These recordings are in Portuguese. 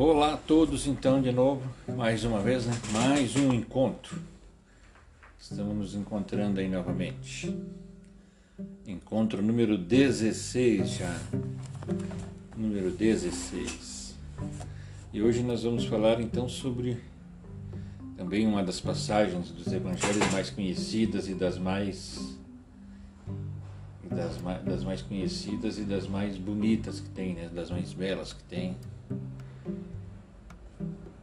Olá a todos, então, de novo, mais uma vez, né? Mais um encontro. Estamos nos encontrando aí novamente. Encontro número 16 já. Número 16. E hoje nós vamos falar então sobre também uma das passagens dos evangelhos mais conhecidas e das mais das, das mais conhecidas e das mais bonitas que tem, né? Das mais belas que tem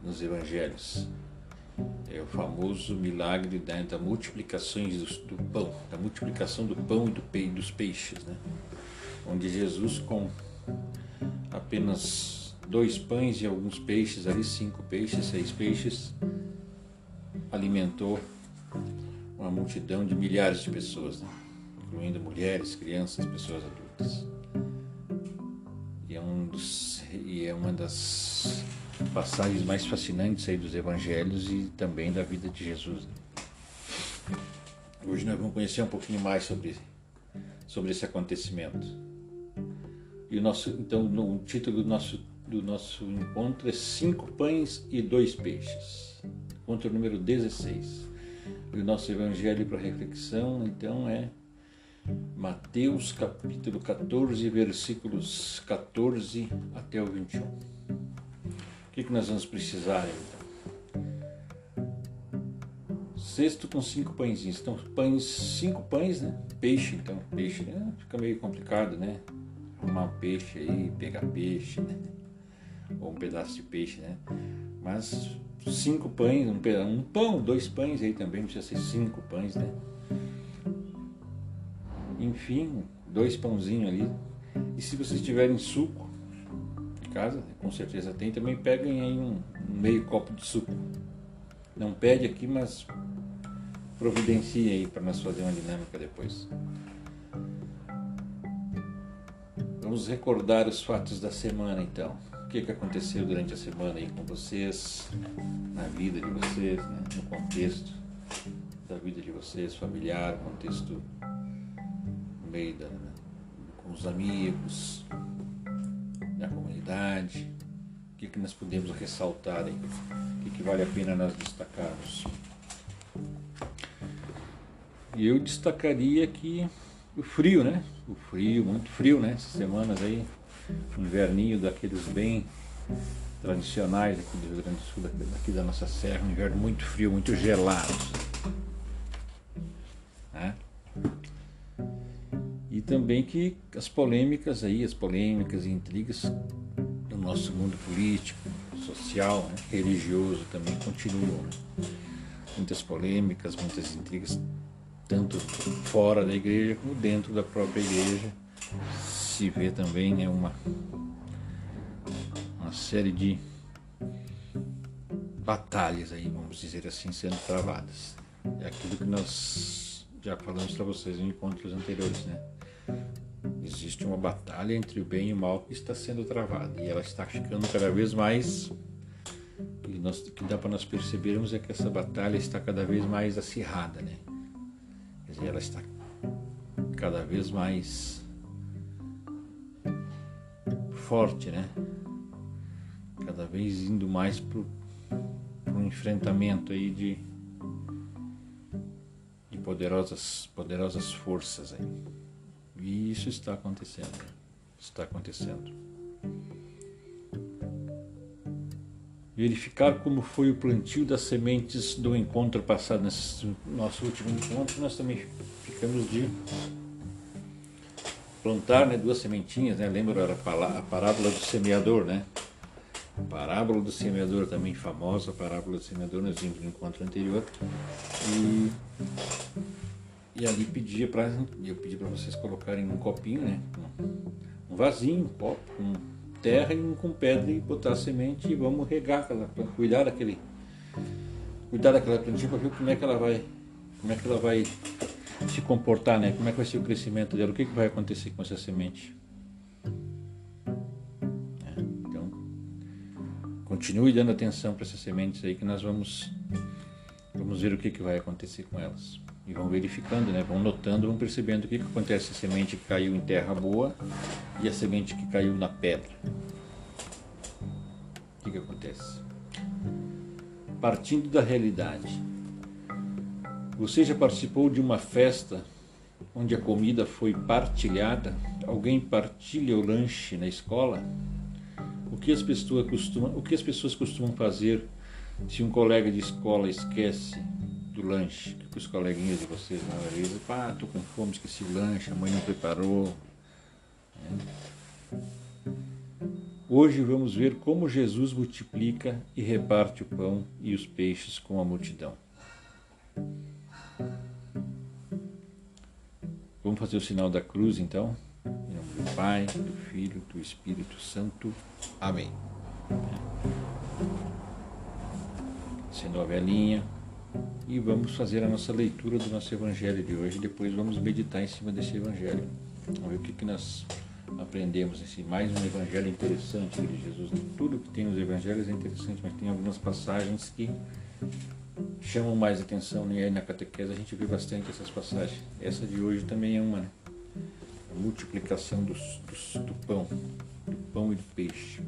nos evangelhos. É o famoso milagre da, da multiplicação do, do, pão, da multiplicação do pão e do pe, dos peixes, né? onde Jesus com apenas dois pães e alguns peixes, ali cinco peixes, seis peixes, alimentou uma multidão de milhares de pessoas, né? incluindo mulheres, crianças, pessoas adultas. E é, um dos, e é uma das passagens mais fascinantes aí dos evangelhos e também da vida de Jesus. Hoje nós vamos conhecer um pouquinho mais sobre, sobre esse acontecimento. E o nosso, então, o título do nosso, do nosso encontro é Cinco Pães e Dois Peixes. Encontro número 16. E o nosso evangelho para reflexão, então, é Mateus capítulo 14, versículos 14 até o 21 que, que nós vamos precisar então? Com cinco pãezinhos. Então, pães, cinco pães, né? Peixe, então, peixe, né? Fica meio complicado, né? Arrumar um peixe aí, pegar peixe, né? Ou um pedaço de peixe, né? Mas cinco pães, um, um pão, dois pães aí também, precisa ser cinco pães, né? Enfim, dois pãozinhos ali. E se vocês tiverem suco, casa, com certeza tem, também peguem aí um, meio copo de suco. Não pede aqui, mas providencie aí para nós fazer uma dinâmica depois. Vamos recordar os fatos da semana então. O que, que aconteceu durante a semana aí com vocês, na vida de vocês, né? no contexto da vida de vocês, familiar, contexto no meio da, né? com os amigos, O que, que nós podemos ressaltar? O que, que vale a pena nós destacarmos? Eu destacaria que o frio, né? O frio, muito frio, né? Essas semanas aí, um inverninho daqueles bem tradicionais aqui do Rio Grande do Sul, daqui da nossa serra, um inverno muito frio, muito gelado. Né? E também que as polêmicas aí, as polêmicas e intrigas nosso mundo político, social, né, religioso também continuam. Né? Muitas polêmicas, muitas intrigas, tanto fora da igreja como dentro da própria igreja. Se vê também né, uma, uma série de batalhas aí, vamos dizer assim, sendo travadas. É aquilo que nós já falamos para vocês em encontros anteriores, né? Existe uma batalha entre o bem e o mal que está sendo travada e ela está ficando cada vez mais. E nós, o que dá para nós percebermos é que essa batalha está cada vez mais acirrada, né? Quer dizer, ela está cada vez mais forte, né? Cada vez indo mais para um enfrentamento aí de, de poderosas, poderosas forças aí. E isso está acontecendo. Está acontecendo. Verificar como foi o plantio das sementes do encontro passado, nesse nosso último encontro, nós também ficamos de plantar né, duas sementinhas, né? lembra a parábola do semeador, né? A parábola do semeador também famosa, parábola do semeador, nós vimos no encontro anterior. E e ali pedia para eu pedi para vocês colocarem um copinho, né? Um vasinho, um copo, com terra e um com pedra e botar a semente e vamos regar aquela planta, cuidar daquele cuidar daquela plantinha para ver como é que ela vai como é que ela vai se comportar, né? Como é que vai ser o crescimento dela? O que, que vai acontecer com essa semente? É, então, continue dando atenção para essas sementes aí que nós vamos vamos ver o que, que vai acontecer com elas e vão verificando, né? vão notando, vão percebendo o que, que acontece a semente que caiu em terra boa e a semente que caiu na pedra. O que, que acontece. Partindo da realidade. Você já participou de uma festa onde a comida foi partilhada? Alguém partilha o lanche na escola? O que as pessoas costumam, o que as pessoas costumam fazer se um colega de escola esquece do lanche? Que os coleguinhas de vocês na vez, pá, tô com fome, esqueci o lanche, a mãe não preparou. É. Hoje vamos ver como Jesus multiplica e reparte o pão e os peixes com a multidão. Vamos fazer o sinal da cruz então? Em nome do Pai, do Filho, do Espírito Santo. Amém. Acendeu a velhinha e vamos fazer a nossa leitura do nosso Evangelho de hoje. Depois vamos meditar em cima desse Evangelho. Vamos ver o que, que nós aprendemos. Esse mais um Evangelho interessante de Jesus. Tudo que tem nos Evangelhos é interessante, mas tem algumas passagens que chamam mais atenção, né? e aí na catequese a gente vê bastante essas passagens. Essa de hoje também é uma, né? A multiplicação dos, dos, do pão, do pão e do peixe.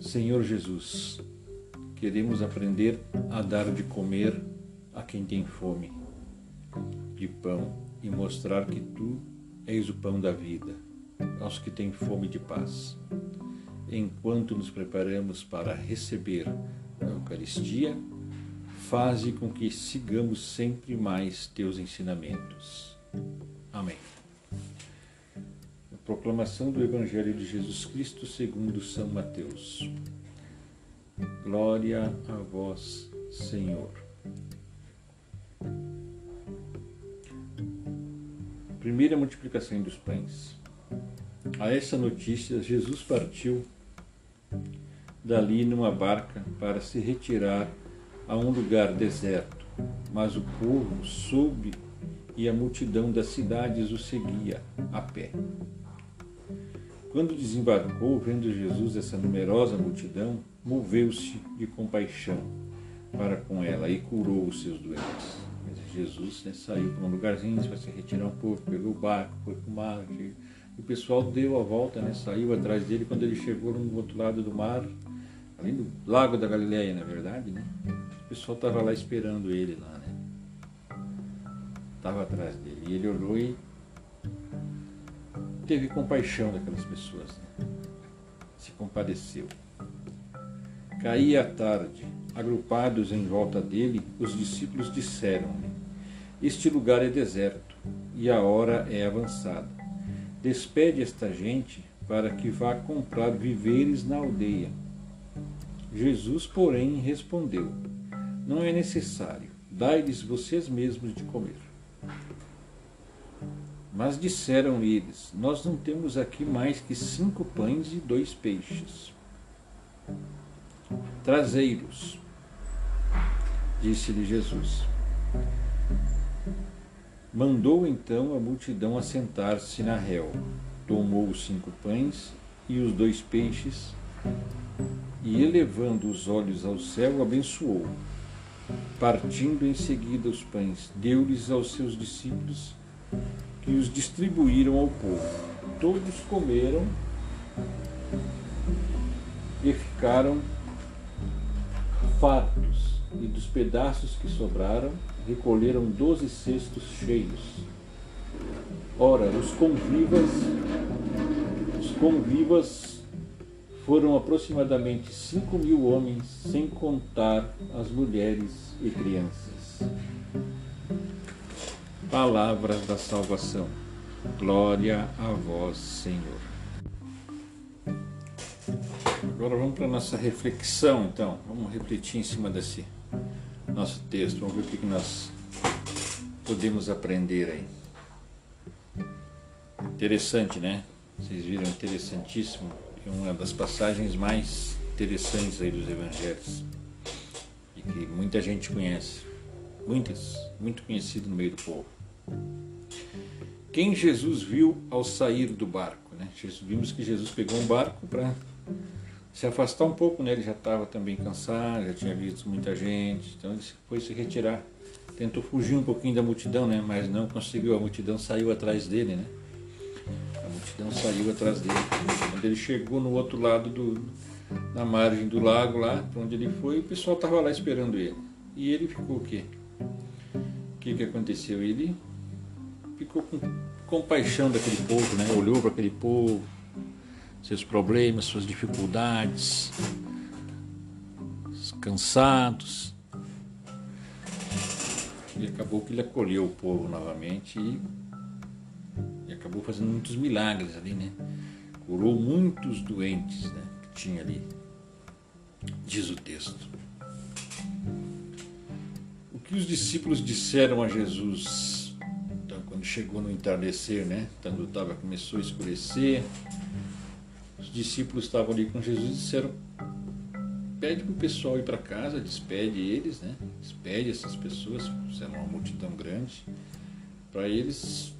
Senhor Jesus, queremos aprender a dar de comer a quem tem fome de pão e mostrar que tu és o pão da vida aos que têm fome de paz enquanto nos preparamos para receber a Eucaristia, faze com que sigamos sempre mais teus ensinamentos. Amém. A proclamação do Evangelho de Jesus Cristo segundo São Mateus. Glória a vós, Senhor. Primeira multiplicação dos pães. A essa notícia, Jesus partiu dali numa barca para se retirar a um lugar deserto. Mas o povo soube e a multidão das cidades o seguia a pé. Quando desembarcou, vendo Jesus essa numerosa multidão, moveu-se de compaixão para com ela e curou os seus doentes. Jesus né, saiu para um lugarzinho para se retirar um pouco, pegou o barco, foi para o mar, e o pessoal deu a volta, né? saiu atrás dele. Quando ele chegou no outro lado do mar, ali no Lago da Galileia, na verdade, né? o pessoal estava lá esperando ele lá, né? Estava atrás dele. E ele olhou e teve compaixão daquelas pessoas, né? se compadeceu. Caía a tarde, agrupados em volta dele, os discípulos disseram-lhe: Este lugar é deserto e a hora é avançada Despede esta gente para que vá comprar víveres na aldeia. Jesus, porém, respondeu: Não é necessário, dai-lhes vocês mesmos de comer. Mas disseram eles: Nós não temos aqui mais que cinco pães e dois peixes. Trazei-los, disse-lhe Jesus. Mandou então a multidão assentar-se na réu. Tomou os cinco pães e os dois peixes, e elevando os olhos ao céu, abençoou. Partindo em seguida os pães, deu-lhes aos seus discípulos, que os distribuíram ao povo. Todos comeram e ficaram fartos, e dos pedaços que sobraram, recolheram doze cestos cheios. Ora, os convivas, os convivas foram aproximadamente cinco mil homens, sem contar as mulheres e crianças. Palavras da salvação. Glória a vós, Senhor. Agora vamos para a nossa reflexão, então. Vamos refletir em cima desse nosso texto. Vamos ver o que nós podemos aprender aí. Interessante, né? Vocês viram, interessantíssimo. É uma das passagens mais interessantes aí dos evangelhos. E que muita gente conhece. Muitas, muito conhecido no meio do povo. Quem Jesus viu ao sair do barco, né? Vimos que Jesus pegou um barco para se afastar um pouco, né? Ele já estava também cansado, já tinha visto muita gente, então ele foi se retirar. Tentou fugir um pouquinho da multidão, né? Mas não conseguiu, a multidão saiu atrás dele, né? A multidão saiu atrás dele. Quando ele chegou no outro lado do, na margem do lago lá, para onde ele foi, o pessoal estava lá esperando ele. E ele ficou o quê? O que, que aconteceu? Ele ficou com compaixão daquele povo, né? Olhou para aquele povo, seus problemas, suas dificuldades, cansados. E acabou que ele acolheu o povo novamente e, e acabou fazendo muitos milagres ali, né? Curou muitos doentes, né? Que tinha ali, diz o texto. O que os discípulos disseram a Jesus então, quando chegou no entardecer, né? Quando tava, começou a escurecer, os discípulos estavam ali com Jesus e disseram pede para o pessoal ir para casa, despede eles, né? Despede essas pessoas, sendo uma multidão grande, para eles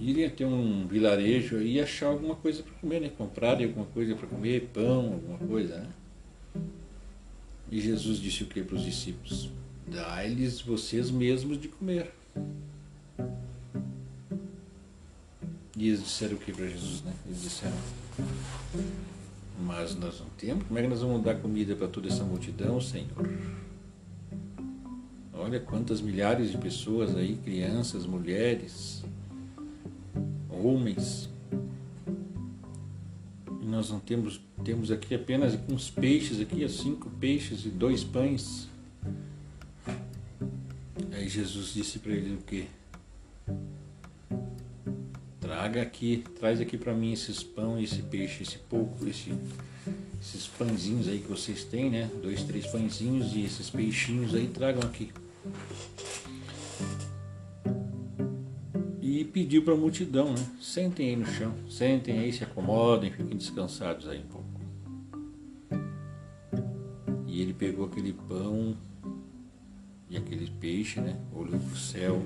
irem até um vilarejo e achar alguma coisa para comer, né? Comprarem alguma coisa para comer, pão, alguma coisa, né? E Jesus disse o que para os discípulos? Dá-lhes vocês mesmos de comer. E eles disseram o que para Jesus, né? Eles disseram mas nós não temos. Como é que nós vamos dar comida para toda essa multidão, Senhor? Olha quantas milhares de pessoas aí, crianças, mulheres, homens. E nós não temos, temos aqui apenas uns peixes aqui, cinco peixes e dois pães. Aí Jesus disse para ele o quê? Traga aqui, traz aqui para mim esses pão, esse peixe, esse pouco, esse, esses pãezinhos aí que vocês têm, né? Dois, três pãezinhos e esses peixinhos aí, tragam aqui. E pediu para a multidão, né? Sentem aí no chão, sentem aí, se acomodem, fiquem descansados aí um pouco. E ele pegou aquele pão e aquele peixe, né? Olhou para o céu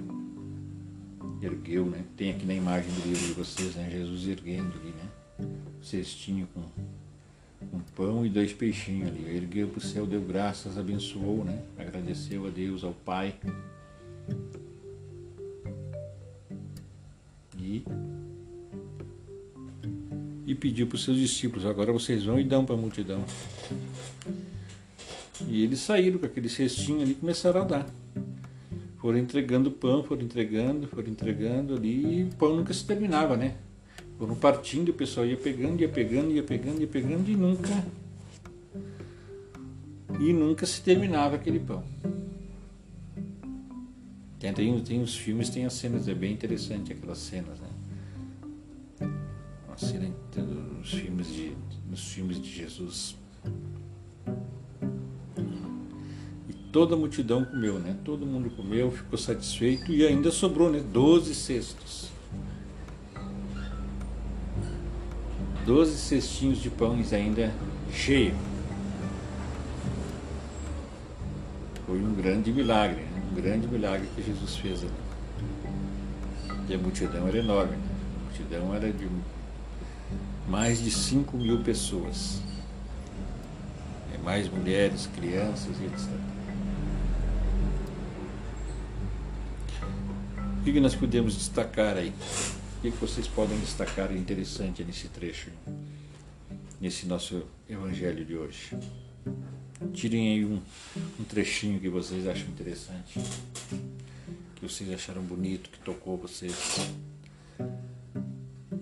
ergueu, né? Tem aqui na imagem do livro de vocês, né? Jesus erguendo ali, né? cestinho com, com pão e dois peixinhos ali. Ergueu para o céu, deu graças, abençoou, né? Agradeceu a Deus, ao Pai. E, e pediu para os seus discípulos, agora vocês vão e dão para a multidão. E eles saíram com aquele cestinho ali e começaram a dar foram entregando pão, foram entregando, foram entregando ali, e o pão nunca se terminava, né? Foram partindo, o pessoal ia pegando, ia pegando, ia pegando, ia pegando e nunca e nunca se terminava aquele pão. Tem, tem, tem os filmes, tem as cenas, é bem interessante aquelas cenas, né? Uma cena nos filmes de, nos filmes de Jesus. Toda a multidão comeu, né? Todo mundo comeu, ficou satisfeito e ainda sobrou, né? Doze cestos. Doze cestinhos de pães ainda cheio. Foi um grande milagre, né? um grande milagre que Jesus fez ali. E a multidão era enorme, né? a multidão era de mais de 5 mil pessoas. É, mais mulheres, crianças e etc. O que nós podemos destacar aí? O que vocês podem destacar interessante nesse trecho, nesse nosso evangelho de hoje? Tirem aí um, um trechinho que vocês acham interessante, que vocês acharam bonito, que tocou vocês.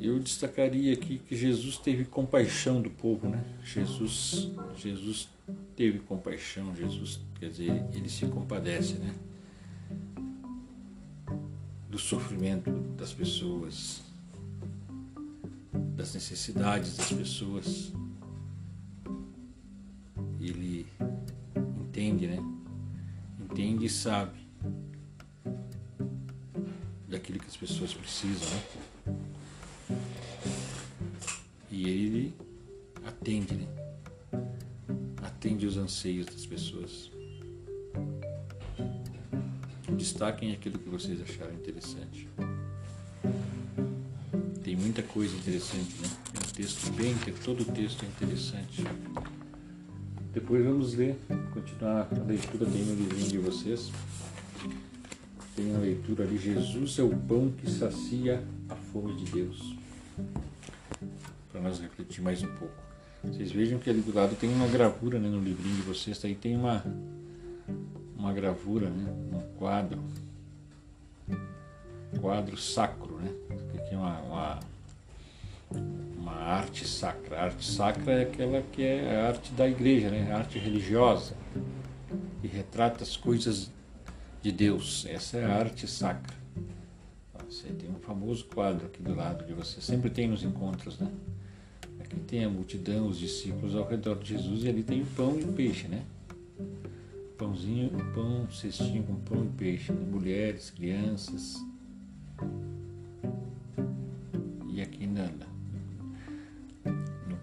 Eu destacaria aqui que Jesus teve compaixão do povo, né? Jesus, Jesus teve compaixão, Jesus, quer dizer, ele se compadece, né? Do sofrimento das pessoas, das necessidades das pessoas. Ele entende, né? Entende e sabe daquilo que as pessoas precisam, né? E ele atende, né? Atende os anseios das pessoas. Destaquem aquilo que vocês acharam interessante. Tem muita coisa interessante, né? Tem um texto bem, todo o texto é interessante. Depois vamos ler, continuar a leitura, tem no livrinho de vocês. Tem a leitura ali, Jesus é o pão que sacia a fome de Deus. para nós refletir mais um pouco. Vocês vejam que ali do lado tem uma gravura né, no livrinho de vocês, aí tem uma, uma gravura, né, quadro, quadro sacro, né? Aqui é uma, uma, uma arte sacra. A arte sacra é aquela que é a arte da igreja, né? A arte religiosa, que retrata as coisas de Deus. Essa é a arte sacra. Você tem um famoso quadro aqui do lado de você, sempre tem nos encontros, né? Aqui tem a multidão, os discípulos ao redor de Jesus e ali tem o pão e o peixe, né? Pãozinho, pão, cestinho com pão e peixe, né? mulheres, crianças. E aqui na,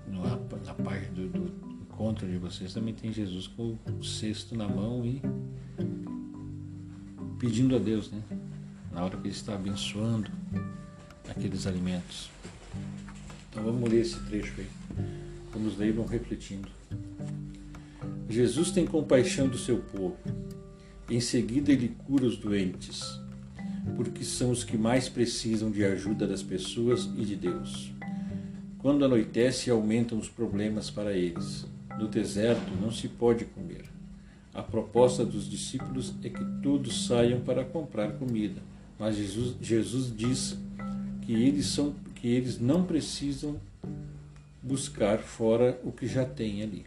no, na, na página do, do encontro de vocês também tem Jesus com o cesto na mão e pedindo a Deus, né? Na hora que ele está abençoando aqueles alimentos. Então vamos ler esse trecho aí. Vamos ler e vamos refletindo. Jesus tem compaixão do seu povo. Em seguida, ele cura os doentes, porque são os que mais precisam de ajuda das pessoas e de Deus. Quando anoitece, aumentam os problemas para eles. No deserto não se pode comer. A proposta dos discípulos é que todos saiam para comprar comida, mas Jesus, Jesus diz que eles são que eles não precisam buscar fora o que já têm ali.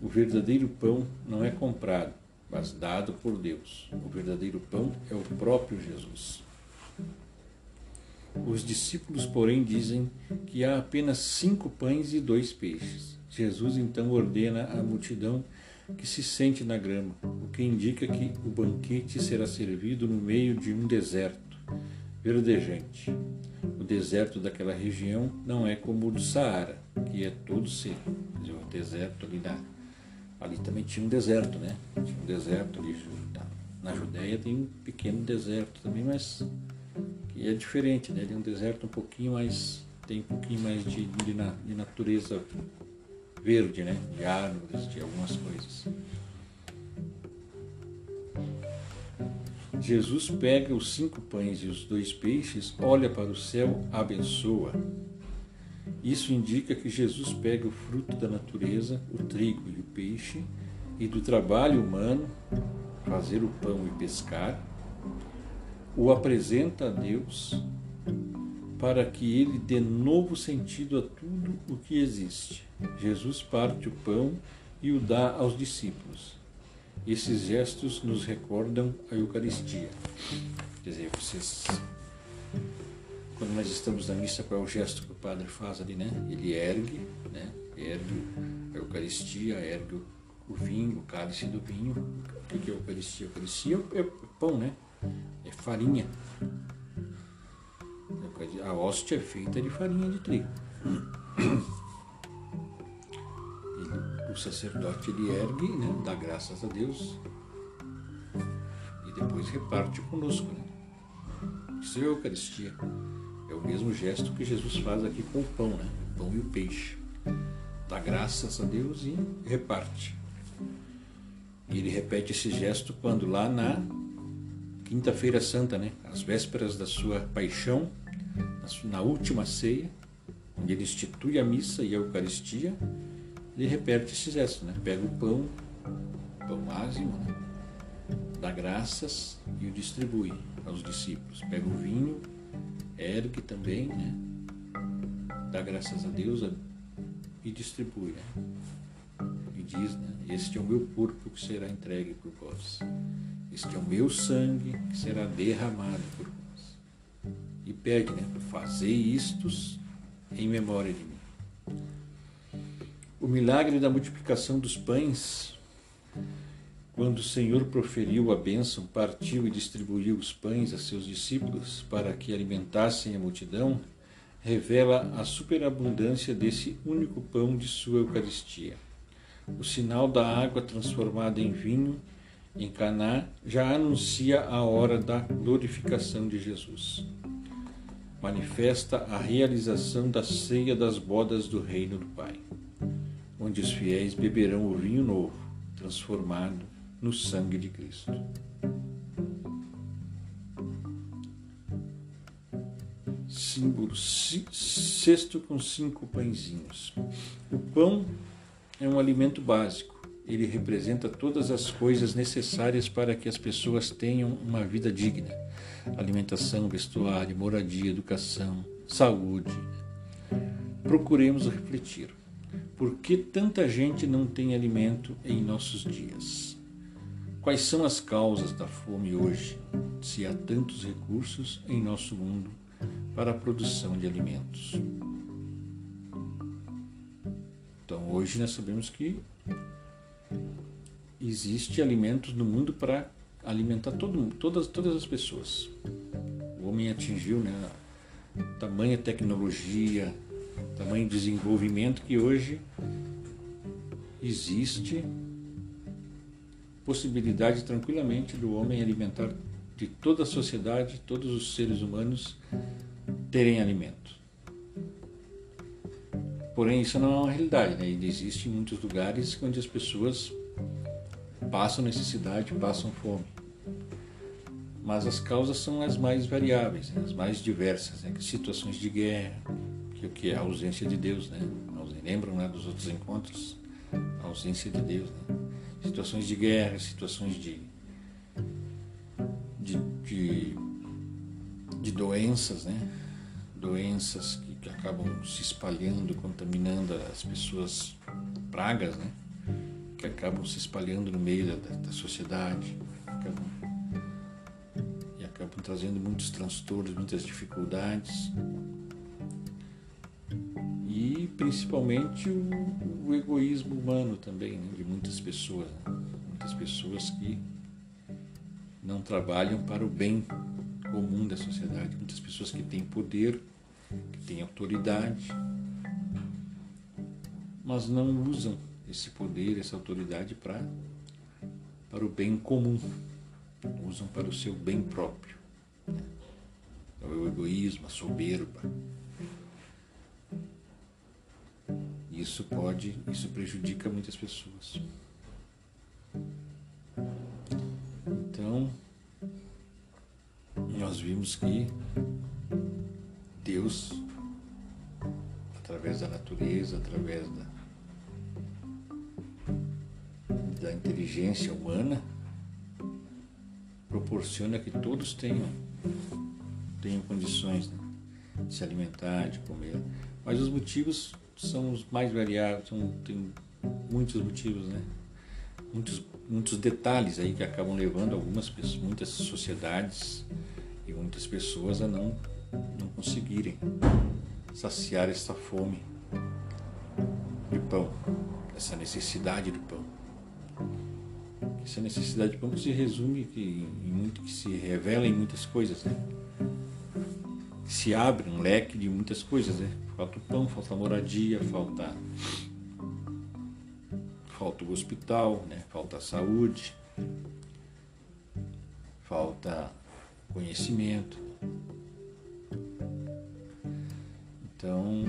O verdadeiro pão não é comprado, mas dado por Deus. O verdadeiro pão é o próprio Jesus. Os discípulos, porém, dizem que há apenas cinco pães e dois peixes. Jesus então ordena à multidão que se sente na grama, o que indica que o banquete será servido no meio de um deserto verdejante. O deserto daquela região não é como o do Saara, que é todo seco. O deserto ali da, ali também tinha um deserto, né? Tinha um deserto ali na Judéia tem um pequeno deserto também, mas que é diferente, né? Ele é um deserto um pouquinho mais tem um pouquinho mais de, de, de natureza verde, né? De árvores, de algumas coisas. Jesus pega os cinco pães e os dois peixes, olha para o céu, abençoa. Isso indica que Jesus pega o fruto da natureza, o trigo e o peixe, e do trabalho humano, fazer o pão e pescar, o apresenta a Deus para que ele dê novo sentido a tudo o que existe. Jesus parte o pão e o dá aos discípulos. Esses gestos nos recordam a Eucaristia. Quer dizer, vocês. Quando nós estamos na missa, qual é o gesto que o padre faz ali, né? Ele ergue, né? Ergue a Eucaristia, ergue o vinho, o cálice do vinho. O que é a Eucaristia? A Eucaristia é pão, né? É farinha. A hóstia é feita de farinha de trigo o sacerdote ele ergue, né, dá graças a Deus e depois reparte conosco. Né? Isso é a Eucaristia. É o mesmo gesto que Jesus faz aqui com o pão, né? o pão e o peixe. Dá graças a Deus e reparte. E ele repete esse gesto quando lá na Quinta-feira Santa, né? Às vésperas da sua paixão, na última ceia, onde ele institui a missa e a Eucaristia, ele repete esse gesto, né? Pega o pão, pão ázimo, né? dá graças e o distribui aos discípulos. Pega o vinho, ergue também, né? Dá graças a Deus e distribui, né? E diz, né? Este é o meu corpo que será entregue por vós. Este é o meu sangue que será derramado por vós. E pede, né? Fazei istos em memória de mim. O milagre da multiplicação dos pães, quando o Senhor proferiu a bênção, partiu e distribuiu os pães a seus discípulos para que alimentassem a multidão, revela a superabundância desse único pão de sua Eucaristia. O sinal da água transformada em vinho em Caná já anuncia a hora da glorificação de Jesus. Manifesta a realização da ceia das bodas do reino do Pai onde os fiéis beberão o vinho novo, transformado no sangue de Cristo. Símbolo, cesto com cinco pãezinhos. O pão é um alimento básico. Ele representa todas as coisas necessárias para que as pessoas tenham uma vida digna: alimentação, vestuário, moradia, educação, saúde. Procuremos refletir. Por que tanta gente não tem alimento em nossos dias? Quais são as causas da fome hoje, se há tantos recursos em nosso mundo para a produção de alimentos? Então, hoje nós sabemos que existe alimentos no mundo para alimentar todo, todas, todas as pessoas. O homem atingiu né, tamanha tecnologia, tamanho desenvolvimento que hoje existe possibilidade tranquilamente do homem alimentar de toda a sociedade, todos os seres humanos terem alimento. Porém, isso não é uma realidade, né? Ele existe em muitos lugares onde as pessoas passam necessidade, passam fome. Mas as causas são as mais variáveis, né? as mais diversas, né? situações de guerra, que o que é a ausência de Deus, né? Lembram né, dos outros encontros? A ausência de Deus, né? Situações de guerra, situações de, de, de, de doenças, né? doenças que, que, acabam se espalhando, contaminando as pessoas, pragas, né? que acabam se espalhando no meio da, da sociedade acabam, e acabam trazendo muitos transtornos, muitas dificuldades e principalmente o, o egoísmo humano também né, de muitas pessoas, né? muitas pessoas que não trabalham para o bem comum da sociedade, muitas pessoas que têm poder, que têm autoridade, mas não usam esse poder, essa autoridade para para o bem comum, usam para o seu bem próprio. Né? É o egoísmo, a soberba, isso pode, isso prejudica muitas pessoas. Então, nós vimos que Deus, através da natureza, através da, da inteligência humana, proporciona que todos tenham, tenham condições né, de se alimentar, de comer. Mas os motivos são os mais variados, são, tem muitos motivos, né? Muitos, muitos detalhes aí que acabam levando algumas pessoas, muitas sociedades e muitas pessoas a não, não conseguirem saciar essa fome de pão, essa necessidade do pão. Essa necessidade de pão se resume que, em muito, que se revela em muitas coisas, né? Se abre um leque de muitas coisas, né? Falta o pão, falta a moradia, falta falta o hospital, né? Falta a saúde, falta conhecimento. Então,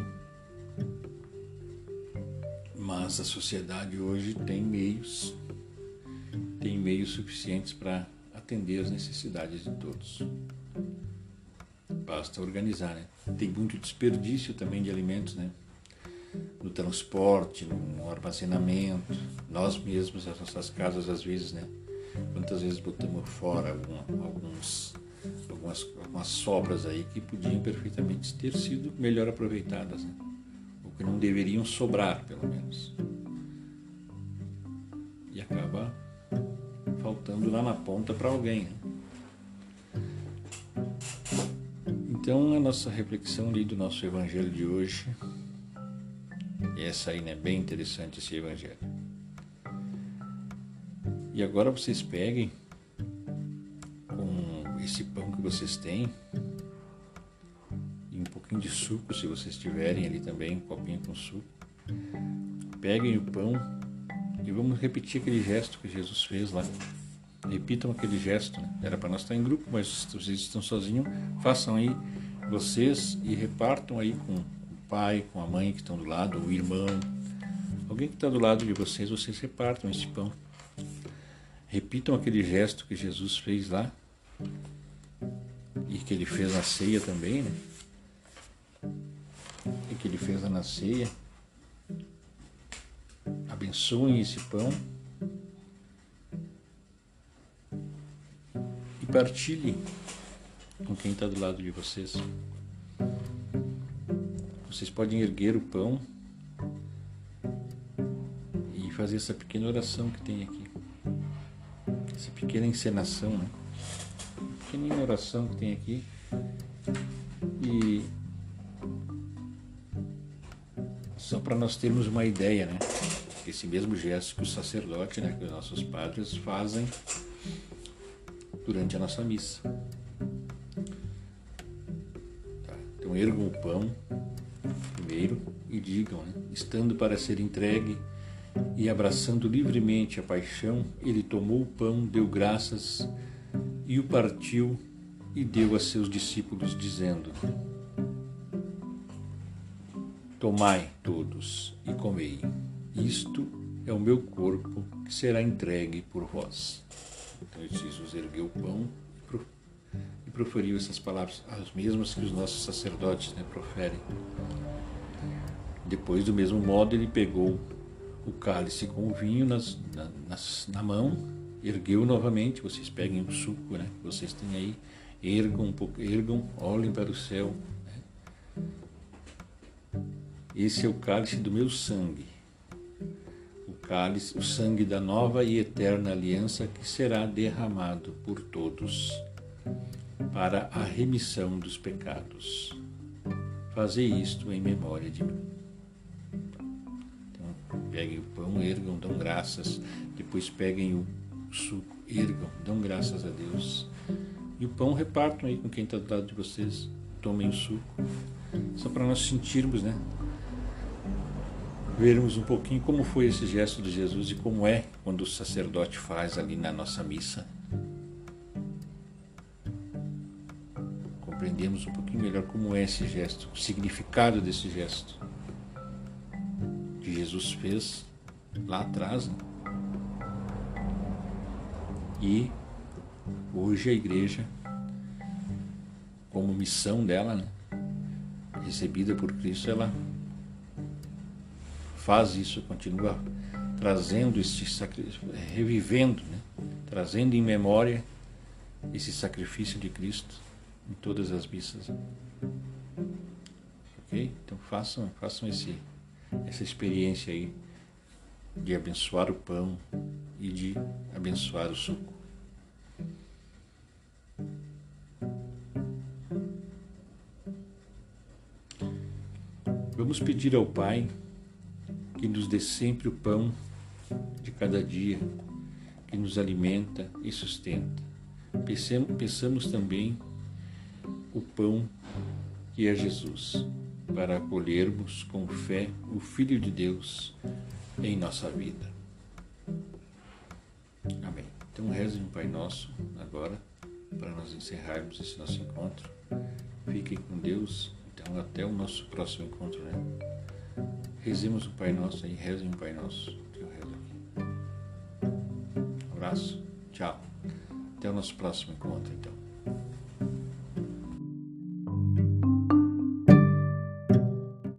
mas a sociedade hoje tem meios, tem meios suficientes para atender as necessidades de todos. Basta organizar, né? Tem muito desperdício também de alimentos, né? No transporte, no armazenamento. Nós mesmos, as nossas casas, às vezes, né? Quantas vezes botamos fora algum, alguns, algumas, algumas sobras aí que podiam perfeitamente ter sido melhor aproveitadas, né? Ou que não deveriam sobrar, pelo menos. E acaba faltando lá na ponta para alguém, né? Então, a nossa reflexão ali do nosso evangelho de hoje, essa aí, né? Bem interessante esse evangelho. E agora vocês peguem com esse pão que vocês têm e um pouquinho de suco, se vocês tiverem ali também, um copinho com suco. Peguem o pão e vamos repetir aquele gesto que Jesus fez lá. Repitam aquele gesto. Né? Era para nós estar em grupo, mas vocês estão sozinhos, façam aí vocês e repartam aí com o pai, com a mãe que estão do lado, o irmão, alguém que está do lado de vocês, vocês repartam esse pão. Repitam aquele gesto que Jesus fez lá e que ele fez na ceia também, né? que ele fez na ceia. Abençoem esse pão e partilhem com quem está do lado de vocês. Vocês podem erguer o pão e fazer essa pequena oração que tem aqui. Essa pequena encenação, né? Pequena oração que tem aqui. E só para nós termos uma ideia, né? Esse mesmo gesto que o sacerdote, né, que os nossos padres fazem durante a nossa missa. Tá? Então ergam o pão primeiro e digam, né? estando para ser entregue e abraçando livremente a paixão, ele tomou o pão, deu graças e o partiu e deu a seus discípulos, dizendo: Tomai todos e comei. Isto é o meu corpo que será entregue por vós. Então Jesus ergueu o pão e proferiu essas palavras, as mesmas que os nossos sacerdotes né, proferem. Depois, do mesmo modo, ele pegou o cálice com o vinho nas, na, nas, na mão, ergueu novamente. Vocês peguem o suco né, que vocês têm aí, ergam um pouco, ergam, olhem para o céu esse é o cálice do meu sangue, o cálice, o sangue da nova e eterna aliança que será derramado por todos para a remissão dos pecados. Fazei isto em memória de mim. Então, peguem o pão, ergam, dão graças, depois peguem o suco, ergam, dão graças a Deus. E o pão repartam aí com quem está do lado de vocês, tomem o suco. Só para nós sentirmos, né? Vermos um pouquinho como foi esse gesto de Jesus e como é quando o sacerdote faz ali na nossa missa. Compreendemos um pouquinho melhor como é esse gesto, o significado desse gesto que Jesus fez lá atrás. Né? E hoje a igreja, como missão dela, né? recebida por Cristo, ela faz isso, continua trazendo este sacrifício, revivendo, né? trazendo em memória esse sacrifício de Cristo em todas as missas. Ok? Então façam, façam esse, essa experiência aí de abençoar o pão e de abençoar o suco. Vamos pedir ao Pai que nos dê sempre o pão de cada dia, que nos alimenta e sustenta. Peçamos também o pão que é Jesus, para acolhermos com fé o Filho de Deus em nossa vida. Amém. Então rezem o Pai Nosso agora, para nós encerrarmos esse nosso encontro. Fiquem com Deus. Então, até o nosso próximo encontro, né? Rezemos o Pai Nosso aí, rezem o Pai Nosso, que eu rezo aqui. Um abraço, tchau. Até o nosso próximo encontro, então.